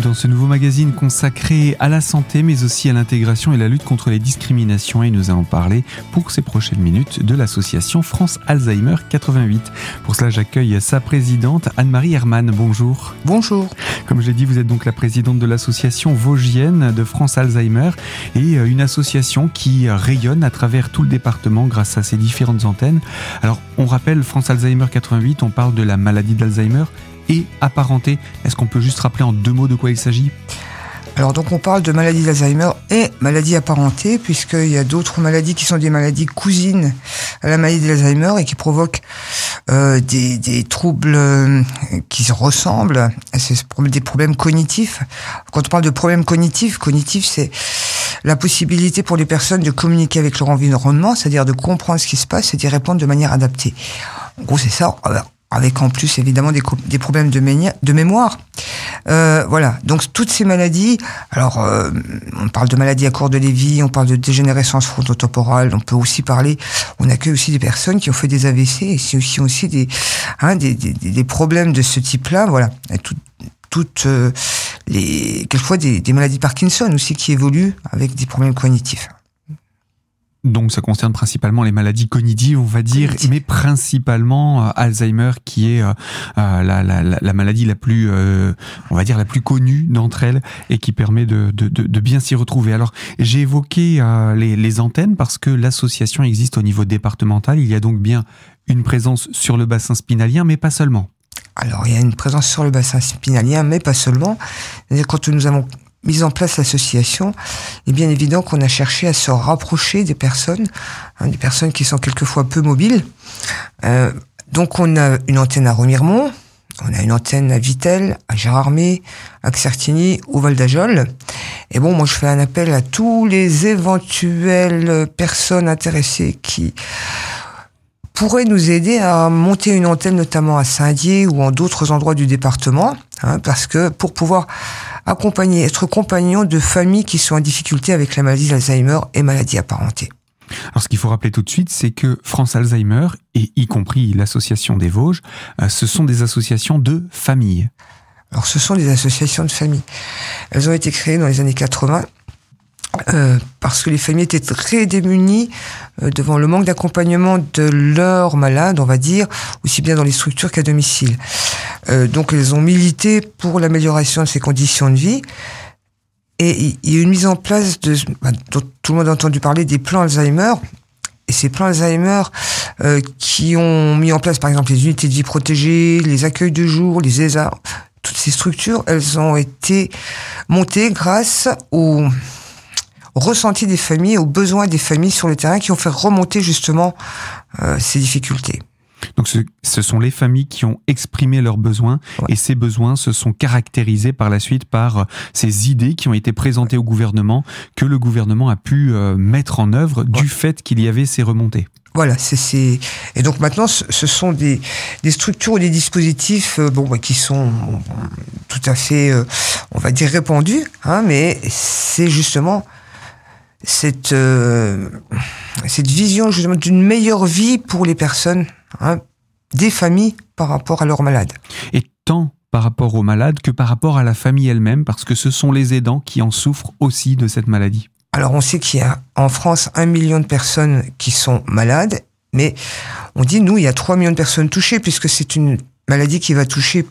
dans ce nouveau magazine consacré à la santé mais aussi à l'intégration et la lutte contre les discriminations et nous allons parler pour ces prochaines minutes de l'association France Alzheimer 88. Pour cela j'accueille sa présidente Anne-Marie Hermann. Bonjour. Bonjour. Comme je l'ai dit, vous êtes donc la présidente de l'association Vosgienne de France Alzheimer et euh, une association qui rayonne à travers tout le département grâce à ses différentes antennes. Alors on rappelle France Alzheimer 88, on parle de la maladie d'Alzheimer et apparenté. Est-ce qu'on peut juste rappeler en deux mots de quoi il s'agit? Alors donc on parle de maladie d'Alzheimer et maladie apparentée puisqu'il y a d'autres maladies qui sont des maladies cousines à la maladie d'Alzheimer et qui provoquent euh, des, des, troubles euh, qui se ressemblent. C'est des problèmes cognitifs. Quand on parle de problèmes cognitifs, cognitif c'est la possibilité pour les personnes de communiquer avec leur environnement, c'est-à-dire de comprendre ce qui se passe et d'y répondre de manière adaptée. En gros c'est ça avec en plus évidemment des, des problèmes de, mémoire. Euh, voilà, donc toutes ces maladies, alors euh, on parle de maladies à court de Lévy, on parle de dégénérescence frontotemporale, on peut aussi parler, on accueille aussi des personnes qui ont fait des AVC et c'est aussi, aussi des, hein, des, des, des, problèmes de ce type-là, voilà. Tout, toutes euh, les quelquefois des, des maladies Parkinson aussi qui évoluent avec des problèmes cognitifs. Donc ça concerne principalement les maladies cognitives, on va dire, mais principalement euh, Alzheimer qui est euh, euh, la, la, la, maladie la plus, on va dire, la plus connue d'entre elles et qui permet de, de, de, bien s'y retrouver. Alors j'ai évoqué les, les antennes parce que l'association existe au niveau départemental. Il y a donc bien une présence sur le bassin spinalien, mais pas seulement. Alors, il y a une présence sur le bassin spinalien, mais pas seulement. Quand nous avons mise en place l'association, il est bien évident qu'on a cherché à se rapprocher des personnes, hein, des personnes qui sont quelquefois peu mobiles. Euh, donc on a une antenne à Remiremont, on a une antenne à Vitel, à Gérardmer, à Certigny, au Val d'Ajol. Et bon, moi je fais un appel à tous les éventuelles personnes intéressées qui pourraient nous aider à monter une antenne notamment à Saint-Dié ou en d'autres endroits du département, hein, parce que pour pouvoir accompagner, être compagnon de familles qui sont en difficulté avec la maladie d'Alzheimer et maladie apparentée. Alors ce qu'il faut rappeler tout de suite, c'est que France Alzheimer, et y compris l'association des Vosges, euh, ce sont des associations de familles. Alors ce sont des associations de familles. Elles ont été créées dans les années 80 euh, parce que les familles étaient très démunies euh, devant le manque d'accompagnement de leurs malades, on va dire, aussi bien dans les structures qu'à domicile. Euh, donc elles ont milité pour l'amélioration de ces conditions de vie. Et il y a une mise en place de, bah, dont tout le monde a entendu parler, des plans Alzheimer. Et ces plans Alzheimer euh, qui ont mis en place, par exemple, les unités de vie protégées, les accueils de jour, les ESA, toutes ces structures, elles ont été montées grâce aux ressenti des familles, aux besoins des familles sur le terrain qui ont fait remonter justement euh, ces difficultés. Donc ce, ce, sont les familles qui ont exprimé leurs besoins ouais. et ces besoins se sont caractérisés par la suite par euh, ces idées qui ont été présentées au gouvernement que le gouvernement a pu euh, mettre en œuvre ouais. du fait qu'il y avait ces remontées. Voilà, c'est et donc maintenant ce sont des, des structures ou des dispositifs euh, bon bah, qui sont bon, tout à fait euh, on va dire répandus, hein, mais c'est justement cette, euh, cette vision justement d'une meilleure vie pour les personnes, hein, des familles par rapport à leurs malades. Et tant par rapport aux malades que par rapport à la famille elle-même, parce que ce sont les aidants qui en souffrent aussi de cette maladie. Alors on sait qu'il y a en France un million de personnes qui sont malades, mais on dit nous il y a 3 millions de personnes touchées puisque c'est une maladie qui va toucher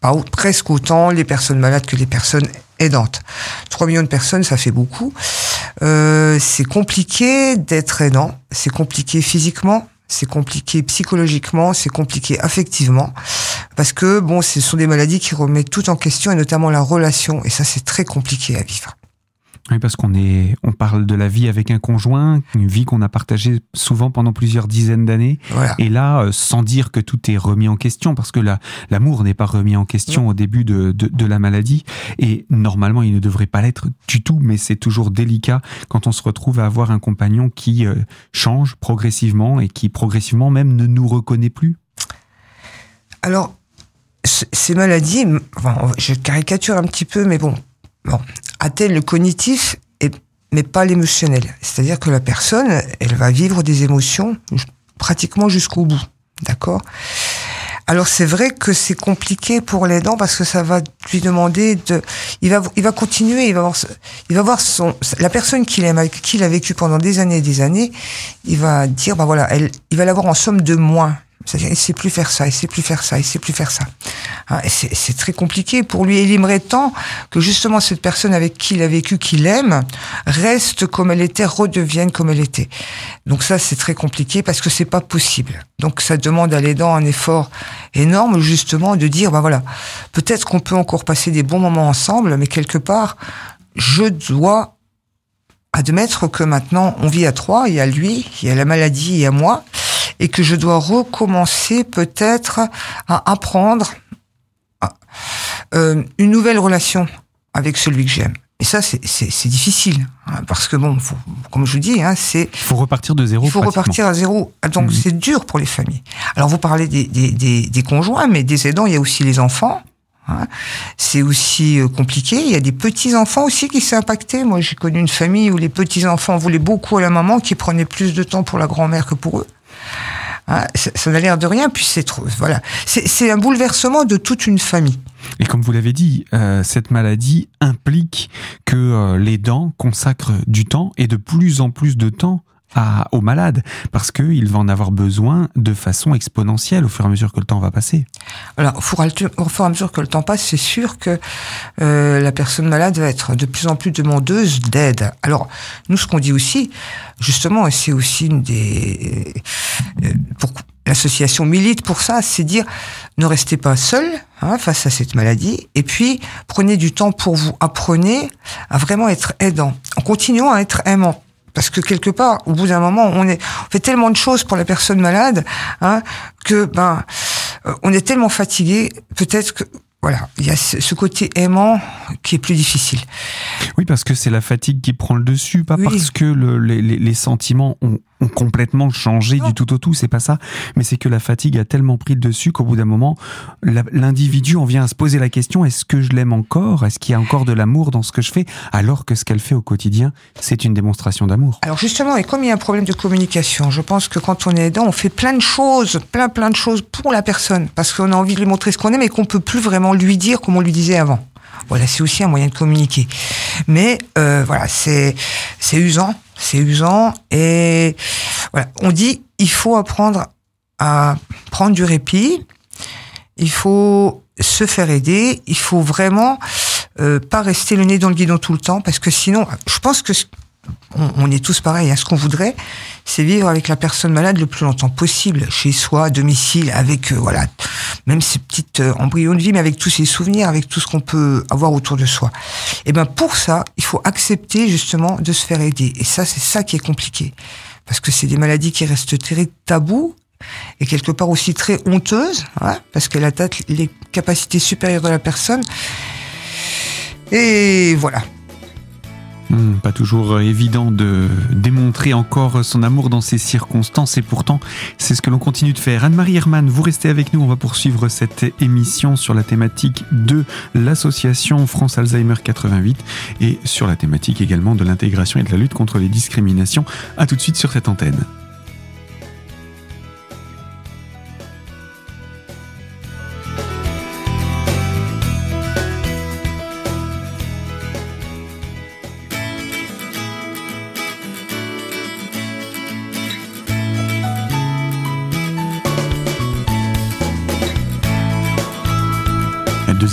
pas presque autant les personnes malades que les personnes aidantes. 3 millions de personnes, ça fait beaucoup. Euh, c'est compliqué d'être aidant, c'est compliqué physiquement, c'est compliqué psychologiquement, c'est compliqué affectivement, parce que bon, ce sont des maladies qui remettent tout en question et notamment la relation, et ça c'est très compliqué à vivre. Oui, parce qu'on est, on parle de la vie avec un conjoint, une vie qu'on a partagée souvent pendant plusieurs dizaines d'années. Voilà. Et là, euh, sans dire que tout est remis en question, parce que la, l'amour n'est pas remis en question au début de, de, de, la maladie. Et normalement, il ne devrait pas l'être du tout, mais c'est toujours délicat quand on se retrouve à avoir un compagnon qui euh, change progressivement et qui progressivement même ne nous reconnaît plus. Alors, ces maladies, enfin, je caricature un petit peu, mais bon, bon, atteignent le cognitif et, mais pas l'émotionnel. C'est-à-dire que la personne, elle va vivre des émotions pratiquement jusqu'au bout. D'accord? Alors c'est vrai que c'est compliqué pour l'aidant parce que ça va lui demander de, il va, il va continuer, il va voir, il va voir son, la personne qu'il aime, qui a vécu pendant des années et des années, il va dire, bah voilà, elle, il va l'avoir en somme de moins. C'est-à-dire, il sait plus faire ça, il sait plus faire ça, il sait plus faire ça. Hein, c'est très compliqué pour lui. il aimerait tant que justement cette personne avec qui il a vécu, qu'il aime, reste comme elle était, redevienne comme elle était. Donc ça, c'est très compliqué parce que c'est pas possible. Donc ça demande à l'aidant un effort énorme, justement, de dire, ben voilà, peut-être qu'on peut encore passer des bons moments ensemble, mais quelque part, je dois admettre que maintenant on vit à trois, il y a lui, il y a la maladie, il y a moi, et que je dois recommencer peut-être à apprendre euh, une nouvelle relation avec celui que j'aime. Et ça, c'est difficile, hein, parce que bon, comme je vous dis, hein, c'est... Il faut repartir de zéro. Il faut repartir à zéro. Ah, donc mhm. c'est dur pour les familles. Alors vous parlez des, des, des, des, conjoints, mais des aidants, il y a aussi les enfants. Hein. C'est aussi euh, compliqué. Il y a des petits enfants aussi qui s'est impacté. Moi, j'ai connu une famille où les petits enfants voulaient beaucoup à la maman, qui prenait plus de temps pour la grand-mère que pour eux. Hein, ça n'a l'air de rien, puis c'est trop. Voilà, c'est un bouleversement de toute une famille. Et comme vous l'avez dit, euh, cette maladie implique que euh, les dents consacrent du temps et de plus en plus de temps à, aux malades parce qu'il va en avoir besoin de façon exponentielle au fur et à mesure que le temps va passer. Alors, au fur et à mesure que le temps passe, c'est sûr que euh, la personne malade va être de plus en plus demandeuse d'aide. Alors, nous, ce qu'on dit aussi, justement, et c'est aussi une des... Euh, pour, L'association milite pour ça, c'est dire ne restez pas seul hein, face à cette maladie, et puis prenez du temps pour vous, apprenez à vraiment être aidant, en continuant à être aimant. Parce que quelque part, au bout d'un moment, on, est, on fait tellement de choses pour la personne malade hein, que ben, euh, on est tellement fatigué, peut-être que voilà, il y a ce côté aimant qui est plus difficile. Oui, parce que c'est la fatigue qui prend le dessus, pas parce que le, les, les, sentiments ont, ont, complètement changé du tout au tout, c'est pas ça, mais c'est que la fatigue a tellement pris le dessus qu'au bout d'un moment, l'individu en vient à se poser la question est-ce que je l'aime encore? Est-ce qu'il y a encore de l'amour dans ce que je fais? Alors que ce qu'elle fait au quotidien, c'est une démonstration d'amour. Alors justement, et comme il y a un problème de communication, je pense que quand on est aidant, on fait plein de choses, plein plein de choses pour la personne, parce qu'on a envie de lui montrer ce qu'on aime et qu'on peut plus vraiment lui dire comme on lui disait avant. Voilà, c'est aussi un moyen de communiquer. Mais euh, voilà, c'est c'est usant, c'est usant et voilà, on dit il faut apprendre à prendre du répit, il faut se faire aider, il faut vraiment euh, pas rester le nez dans le guidon tout le temps parce que sinon, je pense que on, est tous pareils. hein. Ce qu'on voudrait, c'est vivre avec la personne malade le plus longtemps possible, chez soi, à domicile, avec euh, voilà, même ces petites euh, embryons de vie, mais avec tous ses souvenirs, avec tout ce qu'on peut avoir autour de soi. Et eh ben pour ça, il faut accepter justement de se faire aider. Et ça, c'est ça qui est compliqué, parce que c'est des maladies qui restent très tabous et quelque part aussi très honteuses, hein, parce qu'elle attaque les capacités supérieures de la personne. Et voilà. Hmm, pas toujours évident de démontrer encore son amour dans ces circonstances et pourtant c'est ce que l'on continue de faire. Anne-Marie Hermann, vous restez avec nous, on va poursuivre cette émission sur la thématique de l'association France Alzheimer 88 et sur la thématique également de l'intégration et de la lutte contre les discriminations. A tout de suite sur cette antenne.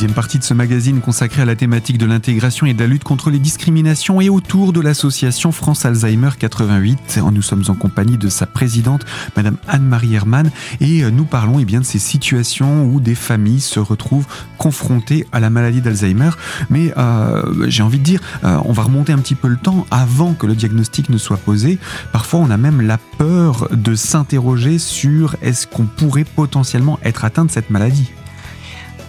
Deuxième partie de ce magazine consacré à la thématique de l'intégration et de la lutte contre les discriminations et autour de l'association France Alzheimer 88. Nous sommes en compagnie de sa présidente, Madame Anne-Marie Hermann, et euh, nous parlons eh bien, de ces situations où des familles se retrouvent confrontées à la maladie d'Alzheimer. Mais euh, j'ai envie de dire, euh, on va remonter un petit peu le temps avant que le diagnostic ne soit posé. Parfois, on a même la peur de s'interroger sur est-ce qu'on pourrait potentiellement être atteint de cette maladie.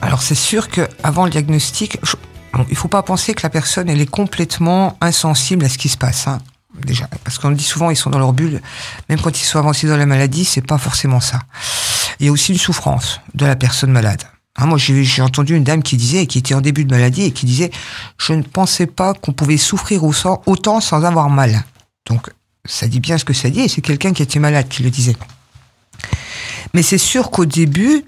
Alors c'est sûr que avant le diagnostic, il faut pas penser que la personne est complètement insensible à ce qui se passe. Hein, déjà, parce qu'on dit souvent ils sont dans leur bulle, même quand ils sont avancés dans la maladie, c'est pas forcément ça. Il y a aussi une souffrance de la personne malade. Hein, moi, j'ai entendu une dame qui disait, qui était en début de maladie, et qui disait, je ne pensais pas qu'on pouvait souffrir autant sans avoir mal. Donc, ça dit bien ce que ça dit, et c'est quelqu'un qui était malade qui le disait. Mais c'est sûr qu'au début,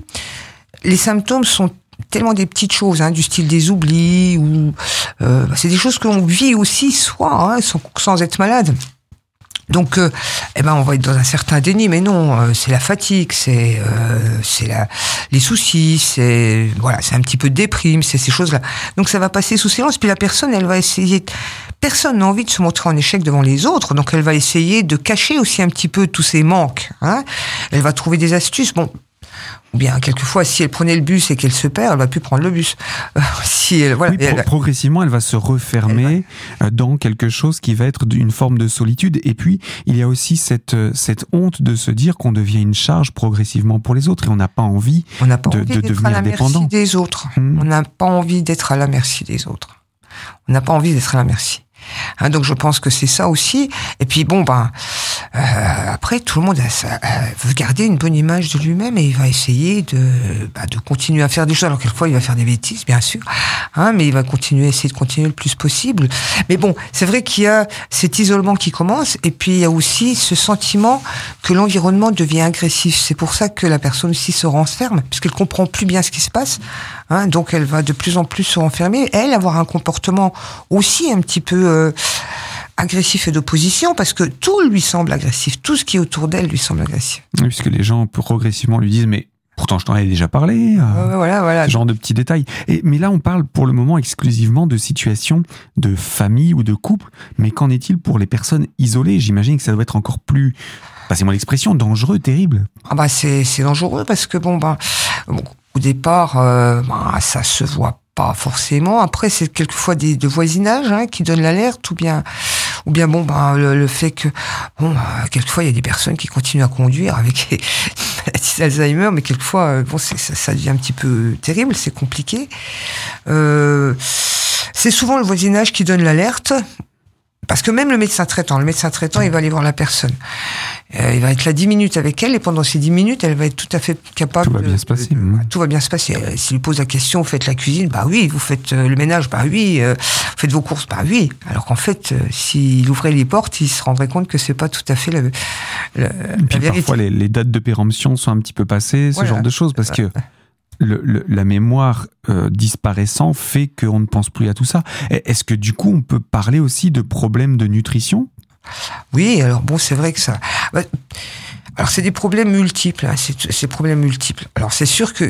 les symptômes sont tellement des petites choses, hein, du style des oublis, ou euh, c'est des choses qu'on vit aussi soi, hein, sans, être malade. Donc, euh, eh ben, on va être dans un certain déni, mais non, euh, c'est la fatigue, c'est euh, c'est les soucis, c'est voilà, c'est un petit peu de déprime, c'est ces choses-là. Donc, ça va passer sous silence. Puis la personne, elle va essayer. Personne n'a envie de se montrer en échec devant les autres, donc elle va essayer de cacher aussi un petit peu tous ses manques. Hein. Elle va trouver des astuces. Bon, ou bien, quelquefois, si elle prenait le bus et qu'elle se perd, elle va plus prendre le bus. si elle, voilà, progressivement, elle va se refermer euh, dans quelque chose qui va être une forme de solitude. Et puis, il y a aussi cette, euh, cette honte de se dire qu'on devient une charge progressivement pour les autres et on n'a pas envie, on pas de, envie de devenir à la Merci des autres. Hmm. On n'a pas envie d'être à la merci des autres. On n'a pas envie d'être à la merci. Hein, donc je pense que c'est ça aussi. Et puis bon, ben euh, après tout le monde a, veut garder une bonne image de lui-même et il va essayer de, bah, de continuer à faire des choses. Alors quelquefois il va faire des bêtises, bien sûr, hein, mais il va continuer, essayer de continuer le plus possible. Mais bon, c'est vrai qu'il y a cet isolement qui commence et puis il y a aussi ce sentiment que l'environnement devient agressif. C'est pour ça que la personne aussi se renferme puisqu'elle comprend plus bien ce qui se passe. Hein, donc elle va de plus en plus se renfermer. Elle avoir un comportement aussi un petit peu euh, agressif et d'opposition parce que tout lui semble agressif, tout ce qui est autour d'elle lui semble agressif. puisque les gens progressivement lui disent mais pourtant je t'en ai déjà parlé. Euh, voilà, voilà. Ce genre de petits détails. Et, mais là on parle pour le moment exclusivement de situations de famille ou de couple. Mais qu'en est-il pour les personnes isolées? J'imagine que ça doit être encore plus passez-moi l'expression, dangereux, terrible. Ah bah c'est dangereux parce que bon bah au départ euh, bah, ça se voit pas forcément. Après, c'est quelquefois des de voisinage hein, qui donnent l'alerte, ou bien, ou bien bon, ben le, fait que bon, bah, quelquefois il y a des personnes qui continuent à conduire avec maladie d'Alzheimer, mais quelquefois euh, bon, ça, ça, devient un petit peu terrible, c'est compliqué. Euh, c'est souvent le voisinage qui donne l'alerte. Parce que même le médecin traitant, le médecin traitant, il va aller voir la personne. Euh, il va être là 10 minutes avec elle et pendant ces 10 minutes, elle va être tout à fait capable. Tout va bien se passer. tout va bien se passer. Euh, s'il lui pose la question, vous faites la cuisine, bah oui. Vous faites euh, le ménage, bah oui. vous faites vos courses, bah oui. Alors qu'en fait, s'il ouvrait les portes, il se rendrait compte que c'est pas tout à fait le. le puis parfois, les, les, dates de péremption sont un petit peu passées, ce genre de choses, parce que la mémoire euh, disparaissant fait qu'on ne pense plus à tout ça. Est-ce que du coup, on peut parler aussi de problèmes de nutrition? Oui, alors bon, c'est vrai que ça. Alors c'est des problèmes multiples, hein, c'est problèmes multiples. Alors c'est sûr que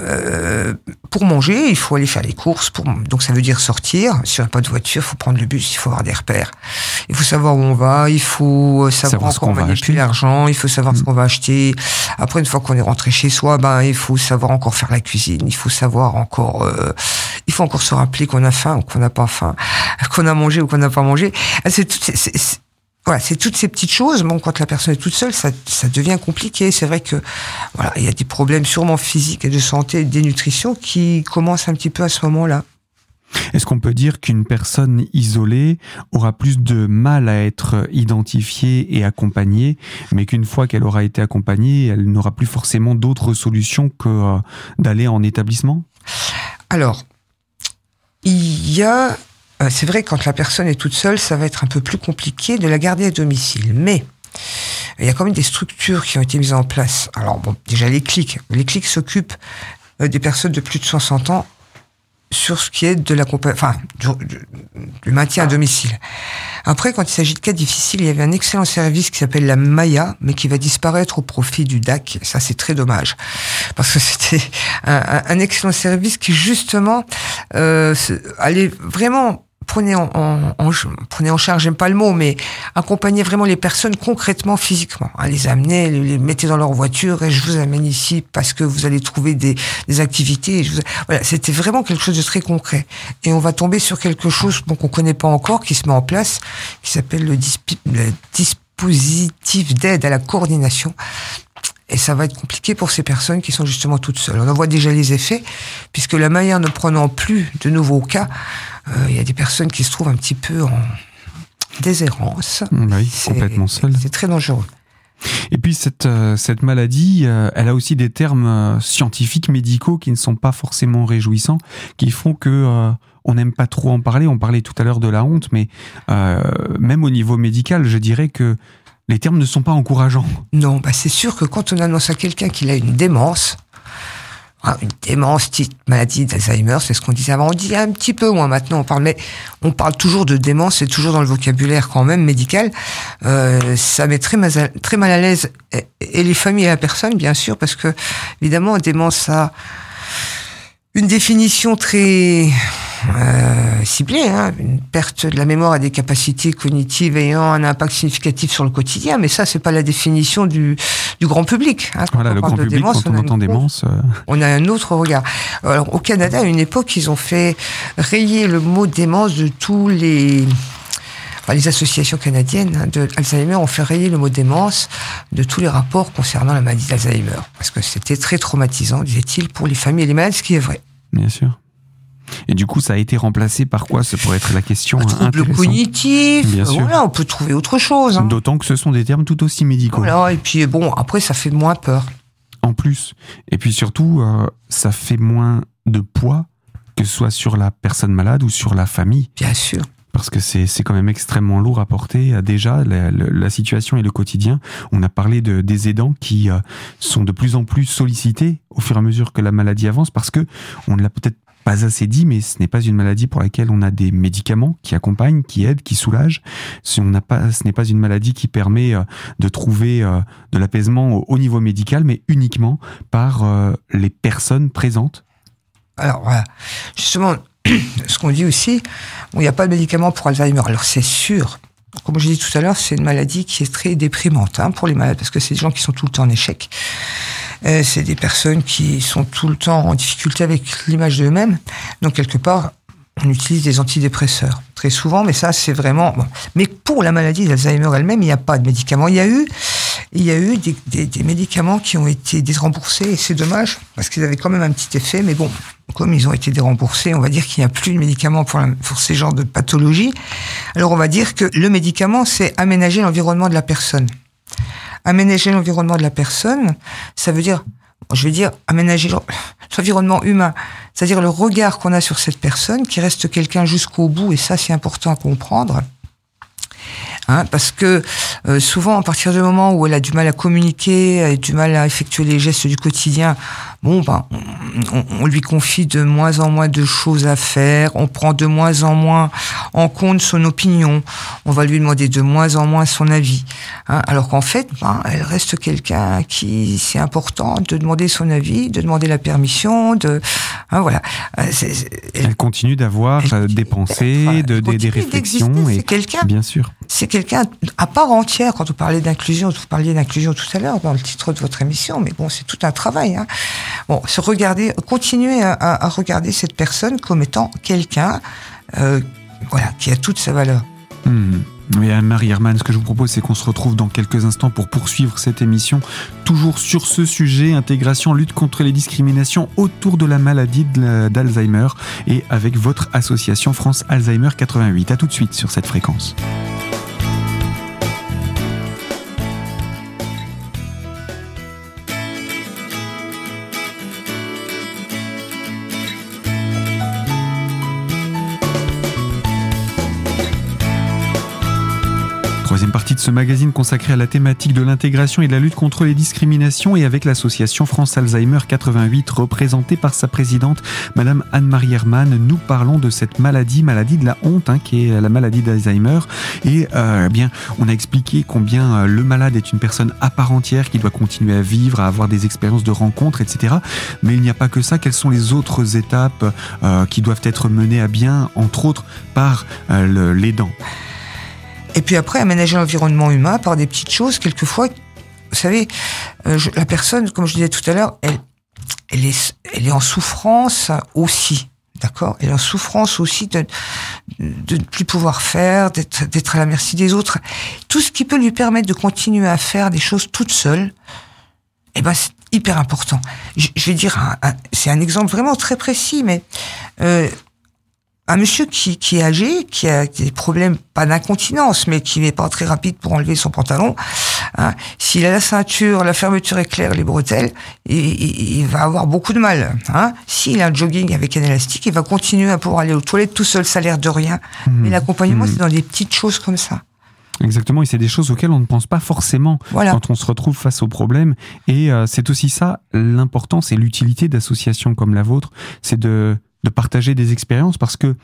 euh, pour manger, il faut aller faire les courses. Pour, donc ça veut dire sortir. Si on n'a pas de voiture, il faut prendre le bus, il faut avoir des repères. Il faut savoir où on va, il faut savoir, savoir comment manipuler l'argent, il faut savoir ce mm. qu'on va acheter. Après une fois qu'on est rentré chez soi, ben il faut savoir encore faire la cuisine, il faut savoir encore, euh, il faut encore se rappeler qu'on a faim ou qu'on n'a pas faim, qu'on a mangé ou qu'on n'a pas mangé. C'est voilà, c'est toutes ces petites choses. Bon, quand la personne est toute seule, ça, ça devient compliqué. C'est vrai que voilà, il y a des problèmes sûrement physiques et de santé et de dénutrition qui commencent un petit peu à ce moment-là. Est-ce qu'on peut dire qu'une personne isolée aura plus de mal à être identifiée et accompagnée, mais qu'une fois qu'elle aura été accompagnée, elle n'aura plus forcément d'autres solutions que euh, d'aller en établissement? Alors, il y a euh, c'est vrai quand la personne est toute seule, ça va être un peu plus compliqué de la garder à domicile. Mais il y a quand même des structures qui ont été mises en place. Alors bon, déjà les clics. Les clics s'occupent euh, des personnes de plus de 60 ans sur ce qui est de la enfin du, maintien à domicile. Après, quand il s'agit de cas difficiles, il y avait un excellent service qui s'appelle la Maya, mais qui va disparaître au profit du DAC. Ça, c'est très dommage parce que c'était un, un, excellent service qui justement euh, allait vraiment prenez en, en, en, prenez en charge, j'aime pas le mot, mais accompagnez vraiment les personnes concrètement, physiquement. Hein, les amener, les, mettez dans leur voiture et je vous amène ici parce que vous allez trouver des, des activités. je vous, voilà, c'était vraiment quelque chose de très concret. Et on va tomber sur quelque chose bon, qu'on connaît pas encore, qui se met en place, qui s'appelle le, le dispositif d'aide à la coordination. Et ça va être compliqué pour ces personnes qui sont justement toutes seules. On en voit déjà les effets, puisque la manière ne prenant plus de nouveaux cas, euh, il y a des personnes qui se trouvent un petit peu en déshérence. Oui, complètement seules. C'est très dangereux. Et puis cette, euh, cette maladie, euh, elle a aussi des termes scientifiques, médicaux qui ne sont pas forcément réjouissants, qui font que on n'aime pas trop en parler. On parlait tout à l'heure de la honte, mais même au niveau médical, je dirais que les termes ne sont pas encourageants. Non, bah c'est sûr que quand on annonce à quelqu'un qu'il a une démence, ah, une démence, petite maladie d'Alzheimer, c'est ce qu'on disait avant. On dit un petit peu moins maintenant, on parle, mais on parle toujours de démence, c'est toujours dans le vocabulaire quand même médical. Euh, ça met très mal, très mal à l'aise et, les familles et la personne, bien sûr, parce que évidemment, démence, ça une définition très euh, ciblée, hein, une perte de la mémoire et des capacités cognitives ayant un impact significatif sur le quotidien, mais ça, c'est pas la définition du, du grand public. Hein. Voilà, le grand public, démence, quand on, entend démence... Euh, on a un autre regard. Alors, au Canada, à une époque, ils ont fait rayer le mot démence de tous les les associations canadiennes hein, de Alzheimer ont fait rayer le mot démence de tous les rapports concernant la maladie d'Alzheimer. Parce que c'était très traumatisant, disait-il, pour les familles et les malades, ce qui est vrai. Bien sûr. Et du coup, ça a été remplacé par quoi? Ça pourrait être la question. Un trouble cognitif. Bien sûr. Voilà, on peut trouver autre chose. Hein. D'autant que ce sont des termes tout aussi médicaux. Voilà, et puis bon, après, ça fait moins peur. En plus. Et puis surtout, euh, ça fait moins de poids, que ce soit sur la personne malade ou sur la famille. Bien sûr parce que c'est quand même extrêmement lourd à porter. Déjà, la, situation et le quotidien. On a parlé de, des aidants qui euh, sont de plus en plus sollicités au fur et à mesure que la maladie avance, parce que on ne l'a peut-être pas assez dit, mais ce n'est pas une maladie pour laquelle on a des médicaments qui accompagnent, qui aident, qui soulagent. Si on n'a pas, ce n'est pas une maladie qui permet euh, de trouver euh, de l'apaisement au niveau médical, mais uniquement par les personnes présentes. Alors voilà, justement, ce qu'on dit aussi, il n'y a pas de médicament pour Alzheimer. Alors c'est sûr, comme je dit tout à l'heure, c'est une maladie qui est très déprimante hein, pour les malades, parce que c'est des gens qui sont tout le temps en échec. Euh, c'est des personnes qui sont tout le temps en difficulté avec l'image d'eux-mêmes. Donc quelque part, on utilise des antidépresseurs très souvent, mais ça c'est vraiment. Bon. Mais pour la maladie d'Alzheimer elle-même, il n'y a pas de médicaments. Il y a eu, il y a eu des, des, des médicaments qui ont été déremboursés et c'est dommage parce qu'ils avaient quand même un petit effet. Mais bon, comme ils ont été déremboursés, on va dire qu'il n'y a plus de médicaments pour, ces genres de pathologies. Alors on va dire que le médicament, c'est aménager l'environnement de la personne aménager l'environnement de la personne, ça veut dire, je vais dire, aménager l'environnement humain, c'est-à-dire le regard qu'on a sur cette personne, qui reste quelqu'un jusqu'au bout, et ça c'est important à comprendre. Hein, parce que euh, souvent, à partir du moment où elle a du mal à communiquer, elle a du mal à effectuer les gestes du quotidien, bon, ben, on, lui confie de moins en moins de choses à faire, on prend de moins en moins en compte son opinion, on va lui demander de moins en moins son avis. Hein, alors qu'en fait, ben, elle reste quelqu'un qui, c'est important de demander son avis, de demander la permission, de, hein, voilà. Euh, elle, continue d'avoir euh, des pensées, de, des, des réflexions, et quelqu'un, bien sûr, c'est quelqu'un à part entière. Quand vous parlez d'inclusion, vous parliez d'inclusion tout à l'heure dans le titre de votre émission, mais bon, c'est tout un travail. Hein. Bon, se regarder, continuer à, regarder cette personne comme étant quelqu'un, euh, voilà, qui a toute sa valeur. Hmm. Mais Anne-Marie Herman, ce que je vous propose, c'est qu'on se retrouve dans quelques instants pour poursuivre cette émission, toujours sur ce sujet, intégration, lutte contre les discriminations autour de la maladie d'Alzheimer, et avec votre association France Alzheimer 88. À tout de suite sur cette fréquence. Troisième partie de ce magazine consacré à la thématique de l'intégration et de la lutte contre les discriminations et avec l'association France Alzheimer 88 représentée par sa présidente Madame Anne-Marie Hermann, nous parlons de cette maladie, maladie de la honte, hein, qui est la maladie d'Alzheimer. Et euh, eh bien, on a expliqué combien euh, le malade est une personne à part entière qui doit continuer à vivre, à avoir des expériences de rencontres, etc. Mais il n'y a pas que ça. Quelles sont les autres étapes euh, qui doivent être menées à bien, entre autres par l'aidant et puis après, aménager l'environnement humain par des petites choses, quelquefois, vous savez, euh, la personne, comme je disais tout à l'heure, elle, est, en souffrance aussi. D'accord? Elle est en souffrance aussi de, ne plus pouvoir faire, d'être, d'être à la merci des autres. Tout ce qui peut lui permettre de continuer à faire des choses toute seule, eh ben, c'est hyper important. Je, vais dire, c'est un exemple vraiment très précis, mais euh, un monsieur qui, qui, est âgé, qui a des problèmes, pas d'incontinence, mais qui n'est pas très rapide pour enlever son pantalon, hein, s'il a la ceinture, la fermeture éclair, les bretelles, il, il va avoir beaucoup de mal. Hein. S'il a un jogging avec un élastique, il va continuer à pouvoir aller aux toilettes tout seul, ça a l'air de rien. Mmh. Mais l'accompagnement, mmh. c'est dans des petites choses comme ça. Exactement, et c'est des choses auxquelles on ne pense pas forcément quand on se retrouve face au problème. Et euh, c'est aussi ça l'importance et l'utilité d'associations comme la vôtre, c'est de, de partager des expériences parce que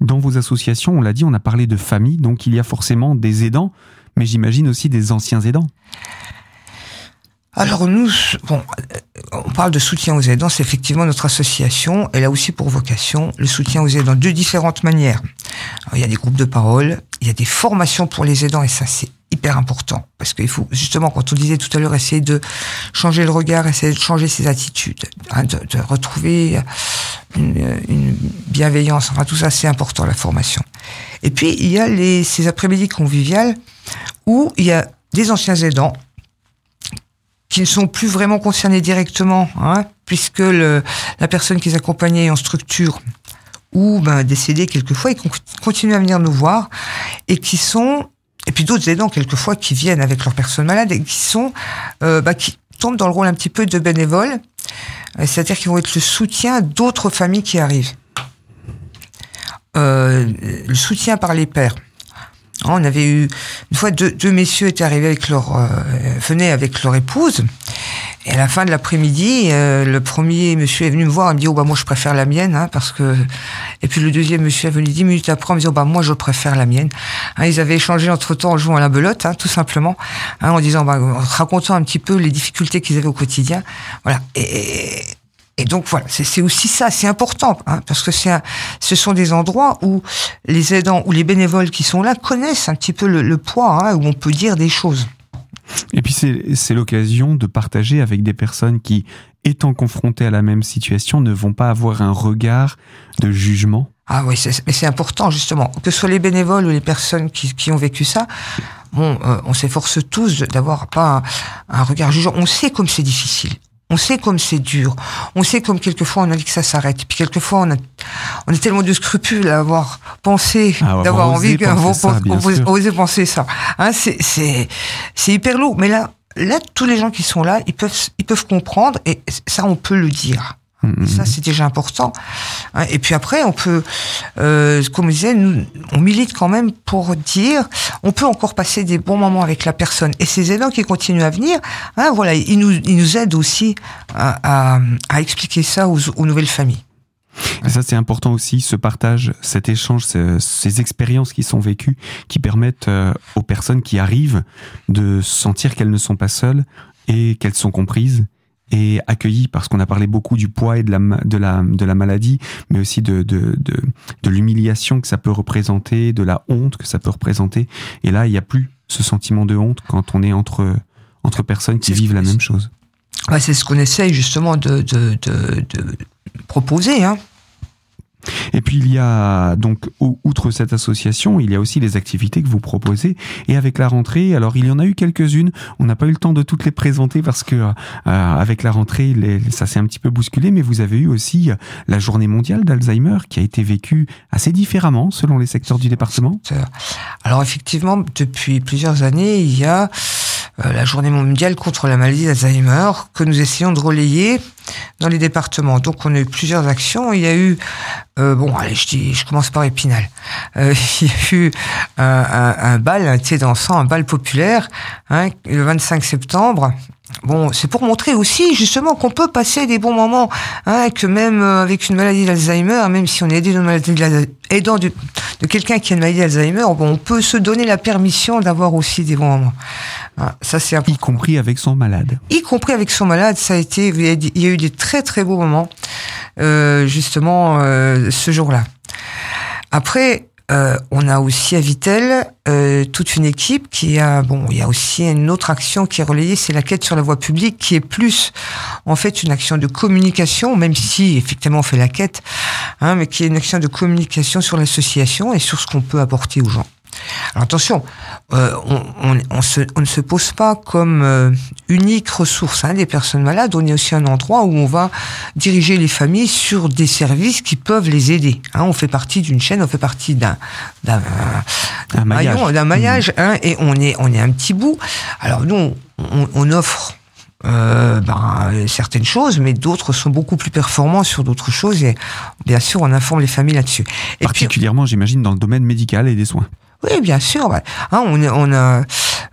dans vos associations, on l'a dit, on a parlé de famille, donc il y a forcément des aidants, mais j'imagine aussi des anciens aidants. Alors nous, bon, on parle de soutien aux aidants, c'est effectivement notre association, elle a aussi pour vocation le soutien aux aidants de différentes manières. il y a des groupes de parole, il y a des formations pour les aidants, et ça c'est hyper important, parce qu'il faut justement, quand on disait tout à l'heure, essayer de changer le regard, essayer de changer ses attitudes, hein, de, retrouver une, bienveillance, enfin tout ça c'est important, la formation. Et puis il y a les, ces après-midi conviviales où il y a des anciens aidants qui ne sont plus vraiment concernés directement, hein, puisque le, la personne qui les accompagnait en structure ou ben, décédée quelquefois, ils continuent à venir nous voir et qui sont et puis d'autres aidants quelquefois qui viennent avec leurs personnes malades et qui sont euh, bah, qui tombent dans le rôle un petit peu de bénévoles, euh, c'est-à-dire qu'ils vont être le soutien d'autres familles qui arrivent. Euh, le soutien par les pères. On avait eu une fois deux, deux messieurs étaient arrivés avec leur euh, venaient avec leur épouse et à la fin de l'après-midi, euh, le premier monsieur est venu me voir, il me dit oh bah moi je préfère la mienne hein, parce que et puis le deuxième monsieur est venu dix minutes après, il me dit oh bah moi je préfère la mienne. Hein, ils avaient échangé entre temps en jouant à la belote, hein, tout simplement, hein, en disant bah, en racontant un petit peu les difficultés qu'ils avaient au quotidien, voilà. Et, et donc voilà, c'est aussi ça, c'est important, hein, parce que c'est ce sont des endroits où les aidants ou les bénévoles qui sont là connaissent un petit peu le, poids, hein, où on peut dire des choses. Et puis c'est l'occasion de partager avec des personnes qui, étant confrontées à la même situation, ne vont pas avoir un regard de jugement. Ah oui, mais c'est important justement, que ce soit les bénévoles ou les personnes qui, qui ont vécu ça. Bon, euh, on s'efforce tous d'avoir pas un, un regard jugeant. On sait comme c'est difficile. On sait comme c'est dur. On sait comme quelquefois on a dit que ça s'arrête. Puis quelquefois on a, on a tellement de scrupules à avoir pensé, ah, d'avoir envie, oser penser ça. Hein, c'est, c'est, c'est hyper lourd. Mais là, là, tous les gens qui sont là, ils peuvent, ils peuvent comprendre et ça, on peut le dire. Ça, c'est déjà important. Et puis après, on peut, euh, comme je disais, on milite quand même pour dire, on peut encore passer des bons moments avec la personne. Et ces aidants qui continuent à venir, hein, voilà, ils nous, ils nous aident aussi à, expliquer ça aux, nouvelles familles. Et ça, c'est important aussi, ce partage, cet échange, ces, ces, expériences qui sont vécues, qui permettent euh, aux personnes qui arrivent de sentir qu'elles ne sont pas seules et qu'elles sont comprises et accueilli parce qu'on a parlé beaucoup du poids et de la, de la, de la maladie, mais aussi de, de, de, de l'humiliation que ça peut représenter, de la honte que ça peut représenter. Et là, il n'y a plus ce sentiment de honte quand on est entre, entre personnes qui vivent la même chose. Ouais, c'est ce qu'on essaye justement de, de, de, de proposer. Hein. Et puis il y a donc outre cette association, il y a aussi les activités que vous proposez. Et avec la rentrée, alors il y en a eu quelques-unes. On n'a pas eu le temps de toutes les présenter parce que euh, avec la rentrée, ça s'est un petit peu bousculé. Mais vous avez eu aussi la Journée mondiale d'Alzheimer qui a été vécue assez différemment selon les secteurs du département. Alors effectivement, depuis plusieurs années, il y a euh, la journée mondiale contre la maladie d'Alzheimer que nous essayons de relayer dans les départements. Donc on a eu plusieurs actions. Il y a eu, euh, bon, allez, je, dis, je commence par Épinal. Euh, il y a eu un, un, un bal, un thé dansant, un bal populaire, hein, le 25 septembre. Bon, c'est pour montrer aussi justement qu'on peut passer des bons moments, hein, que même euh, avec une maladie d'Alzheimer, même si on est aidé aidant de, de quelqu'un qui a une maladie d'Alzheimer, bon, on peut se donner la permission d'avoir aussi des bons moments. Ah, ça c'est y compris avec son malade. Y compris avec son malade, ça a été, il y a eu des très très beaux moments euh, justement euh, ce jour-là. Après, euh, on a aussi à Vitel euh, toute une équipe qui a bon, il y a aussi une autre action qui est relayée, c'est la quête sur la voie publique, qui est plus en fait une action de communication, même si effectivement on fait la quête, hein, mais qui est une action de communication sur l'association et sur ce qu'on peut apporter aux gens. Alors attention, euh, on, ne se pose pas comme euh, unique ressource hein, des personnes malades. On est aussi un endroit où on va diriger les familles sur des services qui peuvent les aider. Hein. on fait partie d'une chaîne, on fait partie d'un d'un maillage, d'un maillage, mmh. hein, et on est on est un petit bout. Alors nous, on, offre euh, ben, certaines choses, mais d'autres sont beaucoup plus performants sur d'autres choses et bien sûr on informe les familles là-dessus. Particulièrement, j'imagine, dans le domaine médical et des soins. Oui, bien sûr. Bah, hein, on, on a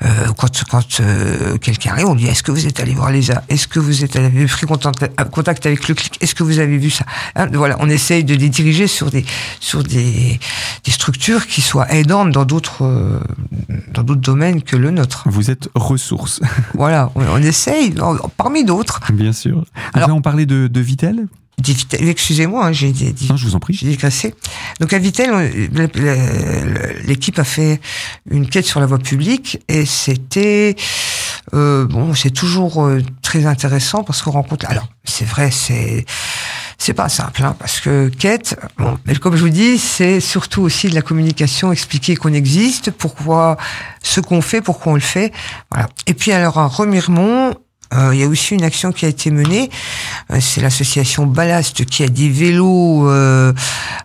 euh, quand quand euh, quelqu'un arrive, on dit est-ce que vous êtes allé voir les Est-ce que vous êtes allé pris contact, contact avec le clic? Est-ce que vous avez vu ça? Hein, Voilà, on essaye de les diriger sur des sur des, des structures qui soient aidantes dans d'autres euh, dans d'autres domaines que le nôtre. Vous êtes ressources. voilà, on, on essaye parmi d'autres. Bien sûr. Alors, là, on parlait de, de Vitel Excusez-moi, hein, j'ai dit. Non, je vous en prie. J'ai. Donc à Vitel, l'équipe a fait une quête sur la voie publique et c'était euh, bon, c'est toujours euh, très intéressant parce qu'on rencontre. Alors c'est vrai, c'est c'est pas simple hein, parce que quête, bon, mais comme je vous dis, c'est surtout aussi de la communication, expliquer qu'on existe, pourquoi ce qu'on fait, pourquoi on le fait, voilà. Et puis alors à Remiremont, il y a aussi une action qui a été menée. Euh, c'est l'association Ballast qui a des vélos euh,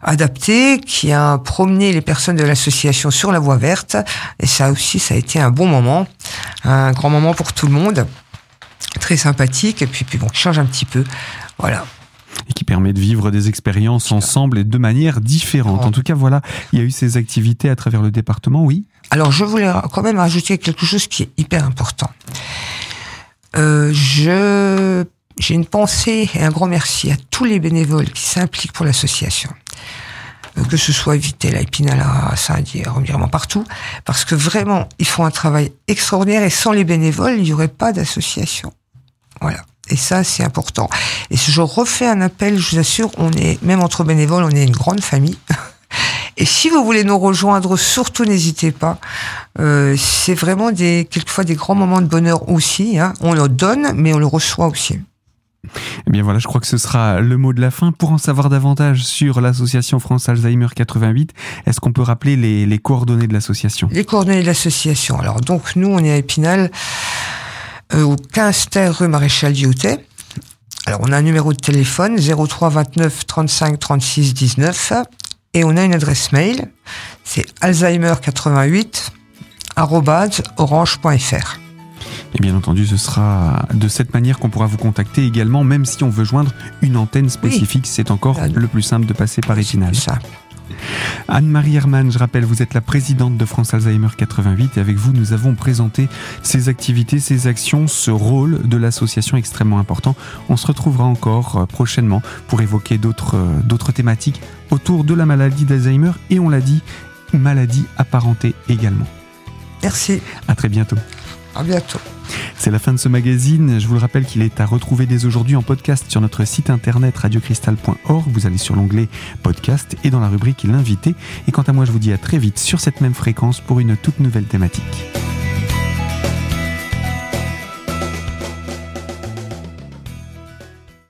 adaptés, qui a promené les personnes de l'association sur la voie verte. Et ça aussi, ça a été un bon moment, un grand moment pour tout le monde, très sympathique. Et puis, puis bon, qui change un petit peu. Voilà et qui permet de vivre des expériences ensemble et de manière différente. En tout cas, voilà, il y a eu ces activités à travers le département, oui. Alors, je voulais quand même rajouter quelque chose qui est hyper important. Euh, je j'ai une pensée et un grand merci à tous les bénévoles qui s'impliquent pour l'association. Euh, que ce soit Vitel, à Épinal, à Saint-Dié, revirement partout. Parce que vraiment, ils font un travail extraordinaire et sans les bénévoles, il n'y aurait pas d'association. Voilà. Et ça, c'est important. Et si je refais un appel, je vous assure, on est, même entre bénévoles, on est une grande famille. Et si vous voulez nous rejoindre, surtout n'hésitez pas. Euh, c'est vraiment des quelquefois des grands moments de bonheur aussi. Hein. On le donne, mais on le reçoit aussi. Eh bien voilà, je crois que ce sera le mot de la fin. Pour en savoir davantage sur l'association France Alzheimer 88, est-ce qu'on peut rappeler les, coordonnées de l'association? Les coordonnées de l'association. Alors donc nous, on est à Épinal, euh, au 15 terre rue Maréchal Diotet. Alors on a un numéro de téléphone 03 29 35 36 19 et on a une adresse mail, c'est alzheimer88 orange.fr. Et bien entendu, ce sera de cette manière qu'on pourra vous contacter également, même si on veut joindre une antenne spécifique, c'est encore le plus simple de passer par Épinal. Anne-Marie Hermann, je rappelle, vous êtes la présidente de France Alzheimer 88 et avec vous, nous avons présenté ces activités, ces actions, ce rôle de l'association extrêmement important. On se retrouvera encore euh, prochainement pour évoquer d'autres euh, d'autres thématiques autour de la maladie d'Alzheimer et on l'a dit, maladie apparentée également. Merci. À très bientôt. À bientôt. C'est la fin de ce magazine. Je vous le rappelle qu'il est à retrouver dès aujourd'hui en podcast sur notre site internet radiocristal.org. Vous allez sur l'onglet podcast et dans la rubrique l'invité. Et quant à moi, je vous dis à très vite sur cette même fréquence pour une toute nouvelle thématique.